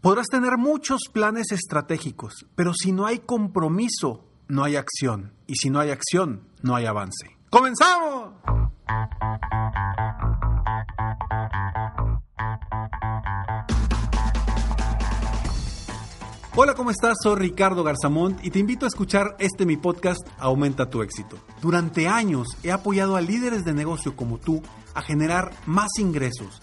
Podrás tener muchos planes estratégicos, pero si no hay compromiso, no hay acción. Y si no hay acción, no hay avance. ¡Comenzamos! Hola, ¿cómo estás? Soy Ricardo Garzamont y te invito a escuchar este mi podcast Aumenta tu éxito. Durante años he apoyado a líderes de negocio como tú a generar más ingresos,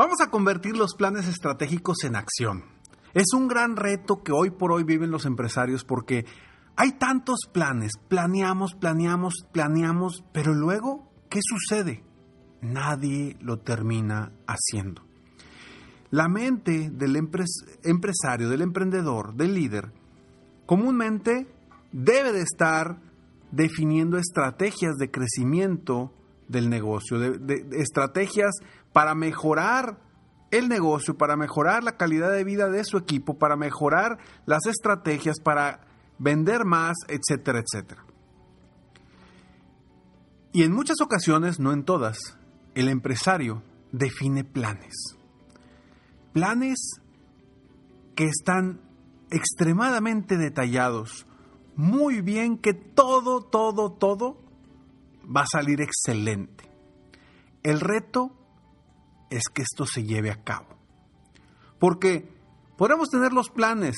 Vamos a convertir los planes estratégicos en acción. Es un gran reto que hoy por hoy viven los empresarios porque hay tantos planes, planeamos, planeamos, planeamos, pero luego, ¿qué sucede? Nadie lo termina haciendo. La mente del empresario, del emprendedor, del líder, comúnmente debe de estar definiendo estrategias de crecimiento del negocio, de, estrategias para mejorar el negocio, para mejorar la calidad de vida de su equipo, para mejorar las estrategias, para vender más, etcétera, etcétera. Y en muchas ocasiones, no en todas, el empresario define planes. Planes que están extremadamente detallados, muy bien que todo, todo, todo va a salir excelente. El reto es que esto se lleve a cabo. Porque podemos tener los planes,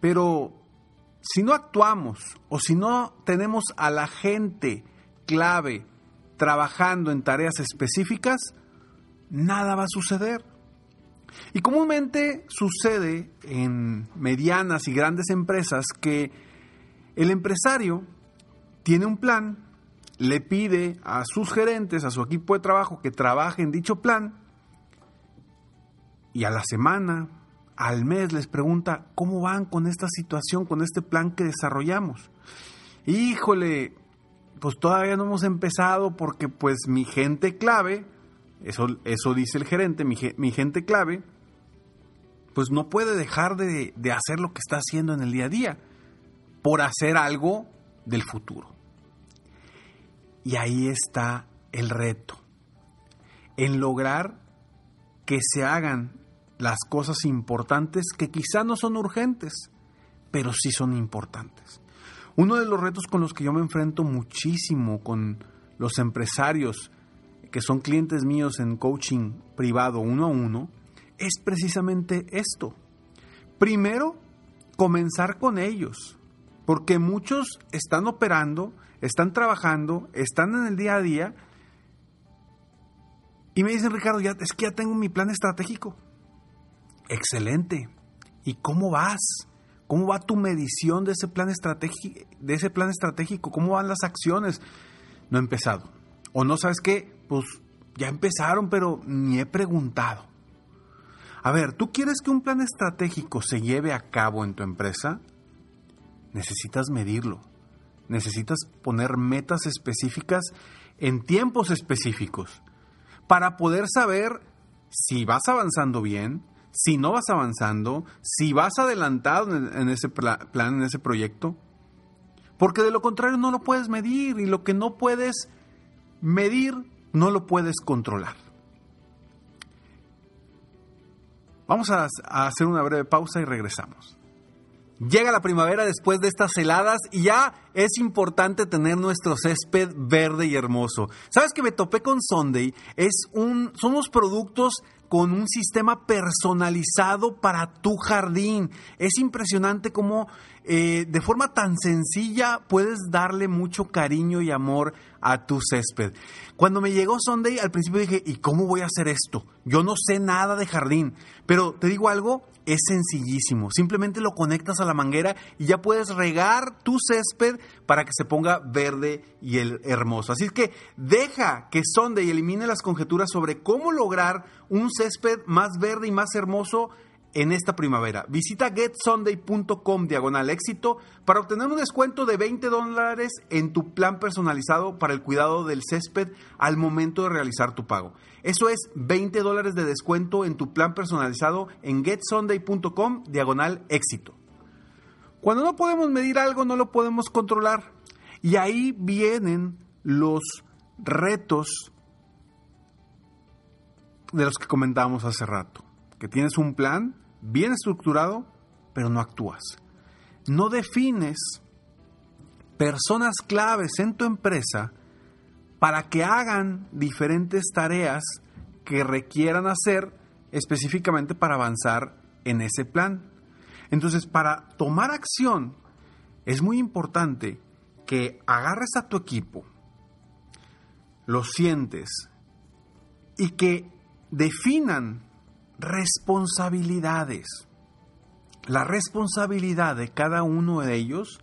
pero si no actuamos o si no tenemos a la gente clave trabajando en tareas específicas, nada va a suceder. Y comúnmente sucede en medianas y grandes empresas que el empresario tiene un plan, le pide a sus gerentes, a su equipo de trabajo que trabaje en dicho plan, y a la semana, al mes les pregunta cómo van con esta situación, con este plan que desarrollamos. Híjole, pues todavía no hemos empezado porque pues mi gente clave, eso, eso dice el gerente, mi, gente clave, pues no puede dejar de, de hacer lo que está haciendo en el día a día por hacer algo del futuro. Y ahí está el reto, en lograr que se hagan las cosas importantes que quizá no son urgentes, pero sí son importantes. Uno de los retos con los que yo me enfrento muchísimo con los empresarios que son clientes míos en coaching privado uno a uno es precisamente esto. Primero, comenzar con ellos, porque muchos están operando, están trabajando, están en el día a día y me dicen, Ricardo, ya, es que ya tengo mi plan estratégico. Excelente. ¿Y cómo vas? ¿Cómo va tu medición de ese plan estratégico? De ese plan estratégico? ¿Cómo van las acciones? No he empezado. O no sabes qué, pues ya empezaron, pero ni he preguntado. A ver, ¿tú quieres que un plan estratégico se lleve a cabo en tu empresa? Necesitas medirlo. Necesitas poner metas específicas en tiempos específicos para poder saber si vas avanzando bien, si no vas avanzando, si vas adelantado en, ese plan, en ese proyecto. Porque de lo contrario no lo puedes medir y lo que no puedes medir no lo puedes controlar. Vamos a, hacer una breve pausa y regresamos. Llega la primavera después de estas heladas y ya es importante tener nuestro césped verde y hermoso. ¿Sabes que me topé con Sunday? Es un, son unos productos con un sistema personalizado para tu jardín. Es impresionante cómo eh, de forma tan sencilla puedes darle mucho cariño y amor a tu césped. Cuando me llegó Sunday, al principio dije, ¿y cómo voy a hacer esto? Yo no sé nada de jardín, pero te digo algo, es sencillísimo. Simplemente lo conectas a la manguera y ya puedes regar tu césped para que se ponga verde y el hermoso. Así que deja que Sunday elimine las conjeturas sobre cómo lograr un césped más verde y más hermoso en esta primavera. Visita getsunday.com diagonal éxito para obtener un descuento de 20 dólares en tu plan personalizado para el cuidado del césped al momento de realizar tu pago. Eso es 20 dólares de descuento en tu plan personalizado en getsunday.com diagonal éxito. Cuando no podemos medir algo, no lo podemos controlar. Y ahí vienen los retos de los que comentábamos hace rato. Que tienes un plan bien estructurado, pero no actúas. No defines personas claves en tu empresa para que hagan diferentes tareas que requieran hacer específicamente para avanzar en ese plan. Entonces, para tomar acción, es muy importante que agarres a tu equipo, lo sientes y que definan responsabilidades. La responsabilidad de cada uno de ellos,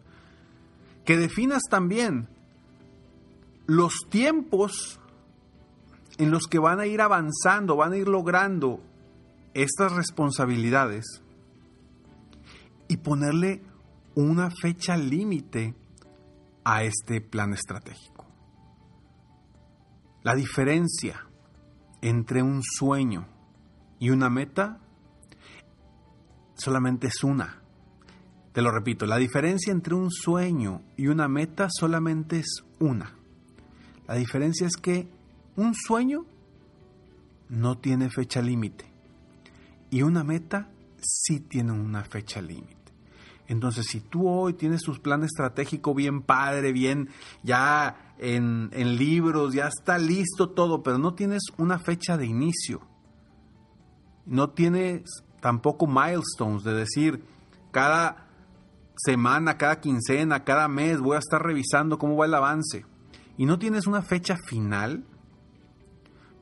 que definas también los tiempos en los que van a ir avanzando, van a ir logrando estas responsabilidades y ponerle una fecha límite a este plan estratégico. La diferencia entre un sueño y una meta solamente es una. Te lo repito, la diferencia entre un sueño y una meta solamente es una. La diferencia es que un sueño no tiene fecha límite y una meta sí tiene una fecha límite. Entonces, si tú hoy tienes tu plan estratégico bien padre, bien ya en, en libros, ya está listo todo, pero no tienes una fecha de inicio, no tienes tampoco milestones de decir cada semana, cada quincena, cada mes voy a estar revisando cómo va el avance. Y no tienes una fecha final,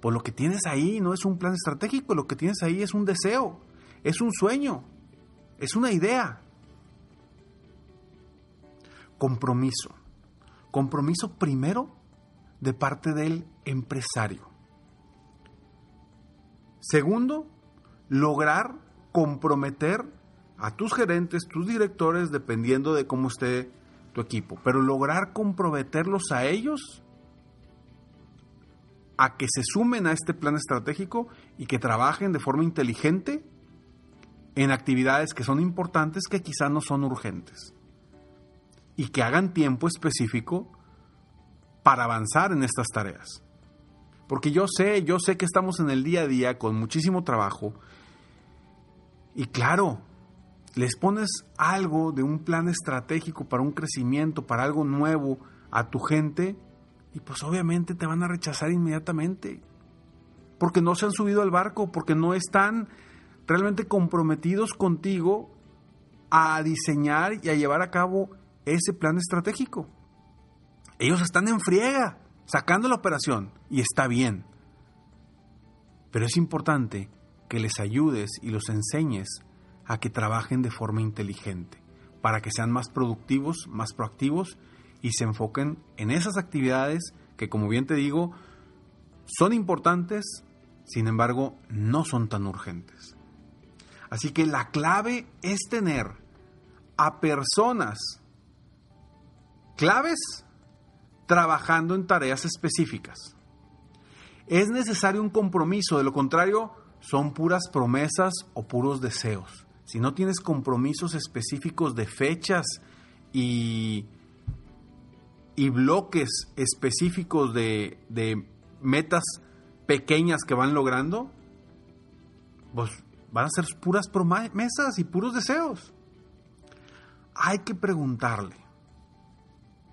pues lo que tienes ahí no es un plan estratégico, lo que tienes ahí es un deseo, es un sueño, es una idea. Compromiso. Compromiso primero de parte del empresario. Segundo, lograr comprometer a tus gerentes, tus directores, dependiendo de cómo esté tu equipo, pero lograr comprometerlos a ellos a que se sumen a este plan estratégico y que trabajen de forma inteligente en actividades que son importantes que quizá no son urgentes y que hagan tiempo específico para avanzar en estas tareas. Porque yo sé, yo sé que estamos en el día a día con muchísimo trabajo y claro, les pones algo de un plan estratégico para un crecimiento, para algo nuevo a tu gente y pues obviamente te van a rechazar inmediatamente. Porque no se han subido al barco, porque no están realmente comprometidos contigo a diseñar y a llevar a cabo ese plan estratégico. Ellos están en friega, sacando la operación, y está bien. Pero es importante que les ayudes y los enseñes a que trabajen de forma inteligente, para que sean más productivos, más proactivos y se enfoquen en esas actividades que, como bien te digo, son importantes, sin embargo, no son tan urgentes. Así que la clave es tener a personas claves trabajando en tareas específicas. Es necesario un compromiso, de lo contrario, son puras promesas o puros deseos. Si no tienes compromisos específicos de fechas y, y bloques específicos de, de metas pequeñas que van logrando, pues van a ser puras promesas y puros deseos. Hay que preguntarle.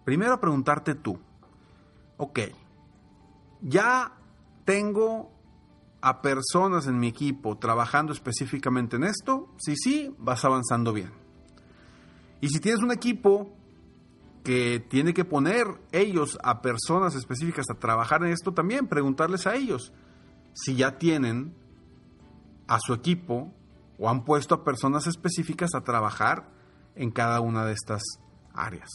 Primero preguntarte tú, ok, ya tengo a personas en mi equipo trabajando específicamente en esto, sí, sí, vas avanzando bien. Y si tienes un equipo que tiene que poner ellos a personas específicas a trabajar en esto, también preguntarles a ellos si ya tienen a su equipo o han puesto a personas específicas a trabajar en cada una de estas áreas.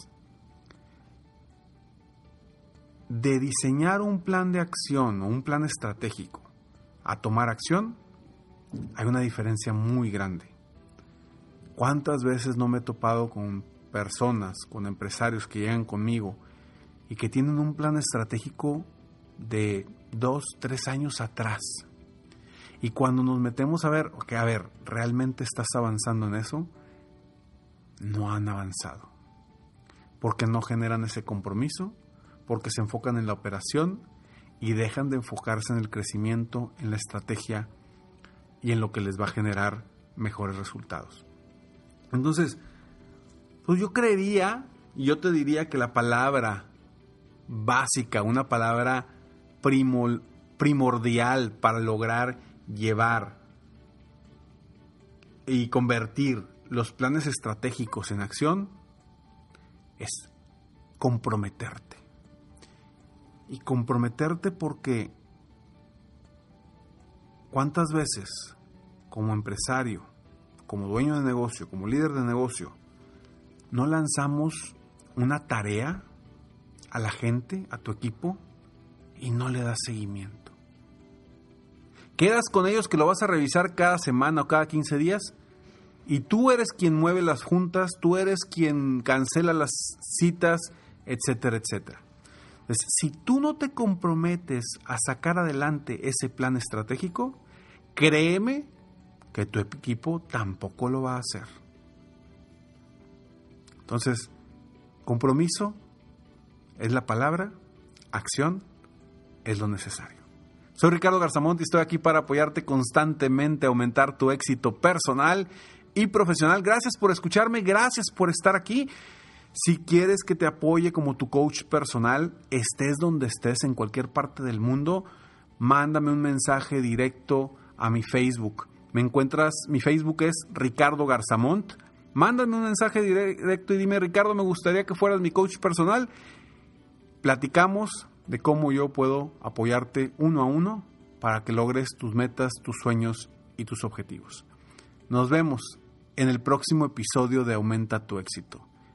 De diseñar un plan de acción o un plan estratégico a tomar acción, hay una diferencia muy grande. ¿Cuántas veces no me he topado con personas, con empresarios que llegan conmigo y que tienen un plan estratégico de dos, tres años atrás? Y cuando nos metemos a ver, ok, a ver, ¿realmente estás avanzando en eso? No han avanzado. Porque no generan ese compromiso, porque se enfocan en la operación y dejan de enfocarse en el crecimiento, en la estrategia y en lo que les va a generar mejores resultados. Entonces, pues yo creería, y yo te diría que la palabra básica, una palabra primordial para lograr llevar y convertir los planes estratégicos en acción es comprometerte. Y comprometerte porque ¿cuántas veces como empresario, como dueño de negocio, como líder de negocio, no lanzamos una tarea a la gente, a tu equipo, y no le das seguimiento? Quedas con ellos que lo vas a revisar cada semana o cada 15 días y tú eres quien mueve las juntas, tú eres quien cancela las citas, etcétera, etcétera. Si tú no te comprometes a sacar adelante ese plan estratégico, créeme que tu equipo tampoco lo va a hacer. Entonces, compromiso es la palabra, acción es lo necesario. Soy Ricardo Garzamont y estoy aquí para apoyarte constantemente a aumentar tu éxito personal y profesional. Gracias por escucharme, gracias por estar aquí. Si quieres que te apoye como tu coach personal, estés donde estés en cualquier parte del mundo, mándame un mensaje directo a mi Facebook. Me encuentras, mi Facebook es Ricardo Garzamont. Mándame un mensaje directo y dime, Ricardo, me gustaría que fueras mi coach personal. Platicamos, de cómo yo puedo apoyarte uno a uno para que logres tus metas, tus sueños y tus objetivos. Nos vemos en el próximo episodio de Aumenta tu éxito.